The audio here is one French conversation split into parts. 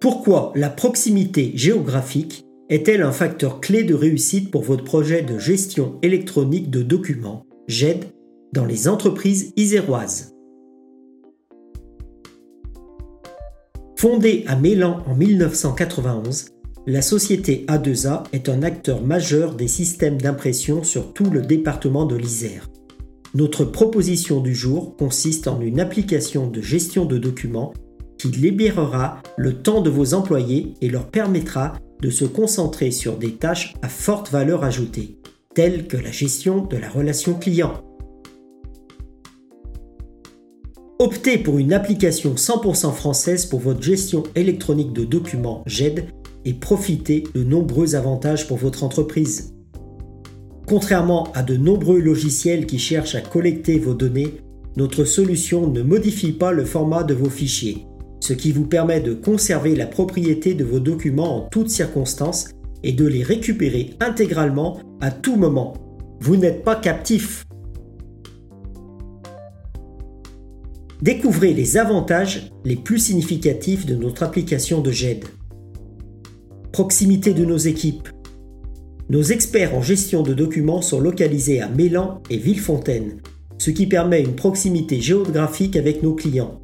Pourquoi la proximité géographique est-elle un facteur clé de réussite pour votre projet de gestion électronique de documents, GED, dans les entreprises iséroises? Fondée à Mélan en 1991, la société A2A est un acteur majeur des systèmes d'impression sur tout le département de l'Isère. Notre proposition du jour consiste en une application de gestion de documents qui libérera le temps de vos employés et leur permettra de se concentrer sur des tâches à forte valeur ajoutée, telles que la gestion de la relation client. Optez pour une application 100% française pour votre gestion électronique de documents GED et profitez de nombreux avantages pour votre entreprise. Contrairement à de nombreux logiciels qui cherchent à collecter vos données, notre solution ne modifie pas le format de vos fichiers ce qui vous permet de conserver la propriété de vos documents en toutes circonstances et de les récupérer intégralement à tout moment. Vous n'êtes pas captif. Découvrez les avantages les plus significatifs de notre application de GED. Proximité de nos équipes. Nos experts en gestion de documents sont localisés à Mélan et Villefontaine, ce qui permet une proximité géographique avec nos clients.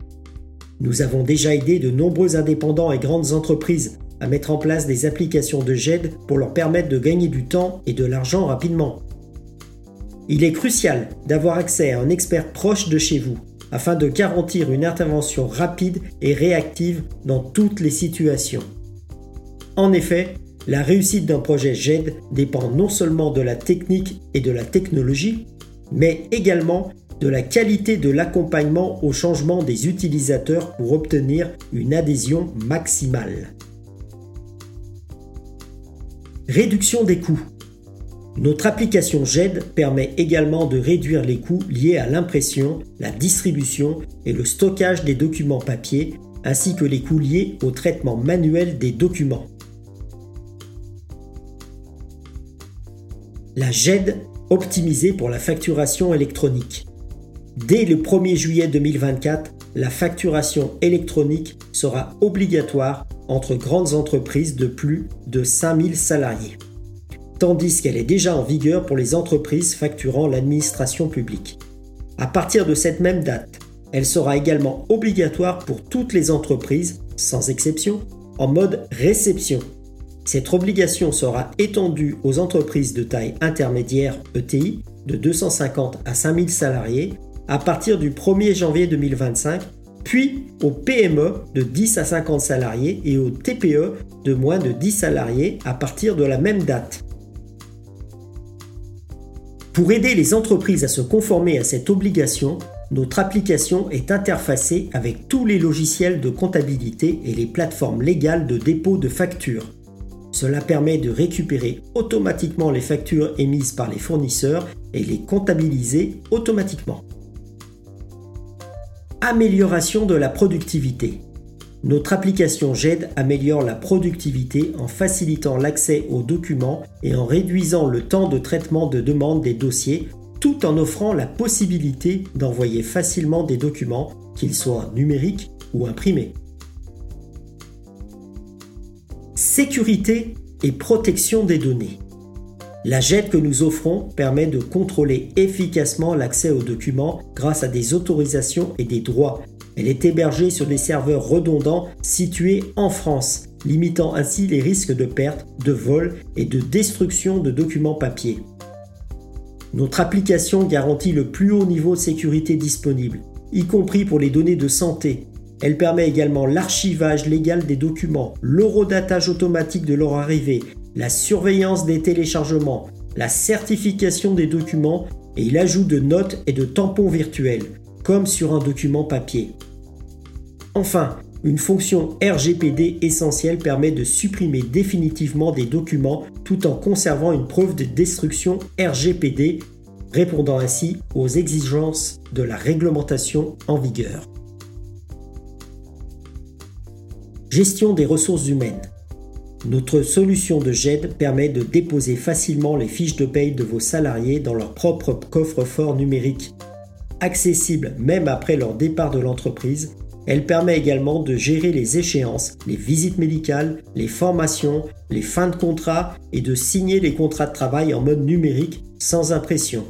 Nous avons déjà aidé de nombreux indépendants et grandes entreprises à mettre en place des applications de GED pour leur permettre de gagner du temps et de l'argent rapidement. Il est crucial d'avoir accès à un expert proche de chez vous afin de garantir une intervention rapide et réactive dans toutes les situations. En effet, la réussite d'un projet GED dépend non seulement de la technique et de la technologie, mais également de la qualité de l'accompagnement au changement des utilisateurs pour obtenir une adhésion maximale. Réduction des coûts. Notre application GED permet également de réduire les coûts liés à l'impression, la distribution et le stockage des documents papier, ainsi que les coûts liés au traitement manuel des documents. La GED optimisée pour la facturation électronique. Dès le 1er juillet 2024, la facturation électronique sera obligatoire entre grandes entreprises de plus de 5000 salariés, tandis qu'elle est déjà en vigueur pour les entreprises facturant l'administration publique. À partir de cette même date, elle sera également obligatoire pour toutes les entreprises, sans exception, en mode réception. Cette obligation sera étendue aux entreprises de taille intermédiaire ETI de 250 à 5000 salariés à partir du 1er janvier 2025, puis aux PME de 10 à 50 salariés et aux TPE de moins de 10 salariés à partir de la même date. Pour aider les entreprises à se conformer à cette obligation, notre application est interfacée avec tous les logiciels de comptabilité et les plateformes légales de dépôt de factures. Cela permet de récupérer automatiquement les factures émises par les fournisseurs et les comptabiliser automatiquement. Amélioration de la productivité. Notre application GED améliore la productivité en facilitant l'accès aux documents et en réduisant le temps de traitement de demande des dossiers tout en offrant la possibilité d'envoyer facilement des documents, qu'ils soient numériques ou imprimés. Sécurité et protection des données. La JET que nous offrons permet de contrôler efficacement l'accès aux documents grâce à des autorisations et des droits. Elle est hébergée sur des serveurs redondants situés en France, limitant ainsi les risques de perte, de vol et de destruction de documents papier. Notre application garantit le plus haut niveau de sécurité disponible, y compris pour les données de santé. Elle permet également l'archivage légal des documents, l'eurodatage automatique de leur arrivée, la surveillance des téléchargements, la certification des documents et l'ajout de notes et de tampons virtuels, comme sur un document papier. Enfin, une fonction RGPD essentielle permet de supprimer définitivement des documents tout en conservant une preuve de destruction RGPD, répondant ainsi aux exigences de la réglementation en vigueur. Gestion des ressources humaines. Notre solution de GED permet de déposer facilement les fiches de paye de vos salariés dans leur propre coffre-fort numérique. Accessible même après leur départ de l'entreprise, Elle permet également de gérer les échéances, les visites médicales, les formations, les fins de contrat et de signer les contrats de travail en mode numérique sans impression.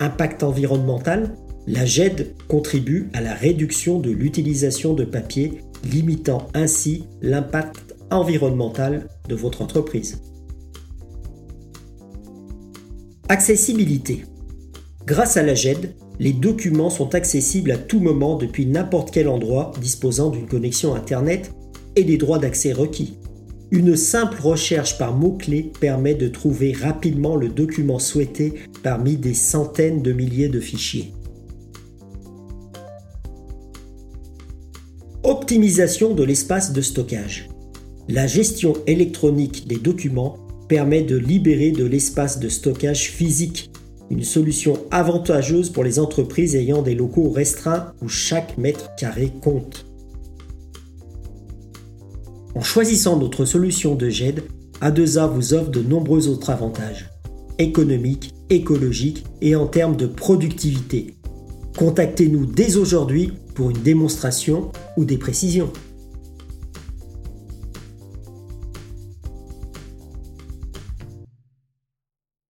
Impact environnemental La GED contribue à la réduction de l'utilisation de papier, limitant ainsi l'impact environnemental de votre entreprise. Accessibilité. Grâce à la GED, les documents sont accessibles à tout moment depuis n'importe quel endroit disposant d'une connexion Internet et des droits d'accès requis. Une simple recherche par mots-clés permet de trouver rapidement le document souhaité parmi des centaines de milliers de fichiers. Optimisation de l'espace de stockage. La gestion électronique des documents permet de libérer de l'espace de stockage physique, une solution avantageuse pour les entreprises ayant des locaux restreints où chaque mètre carré compte. En choisissant notre solution de GED, A2A vous offre de nombreux autres avantages, économiques, écologiques et en termes de productivité. Contactez-nous dès aujourd'hui pour une démonstration ou des précisions.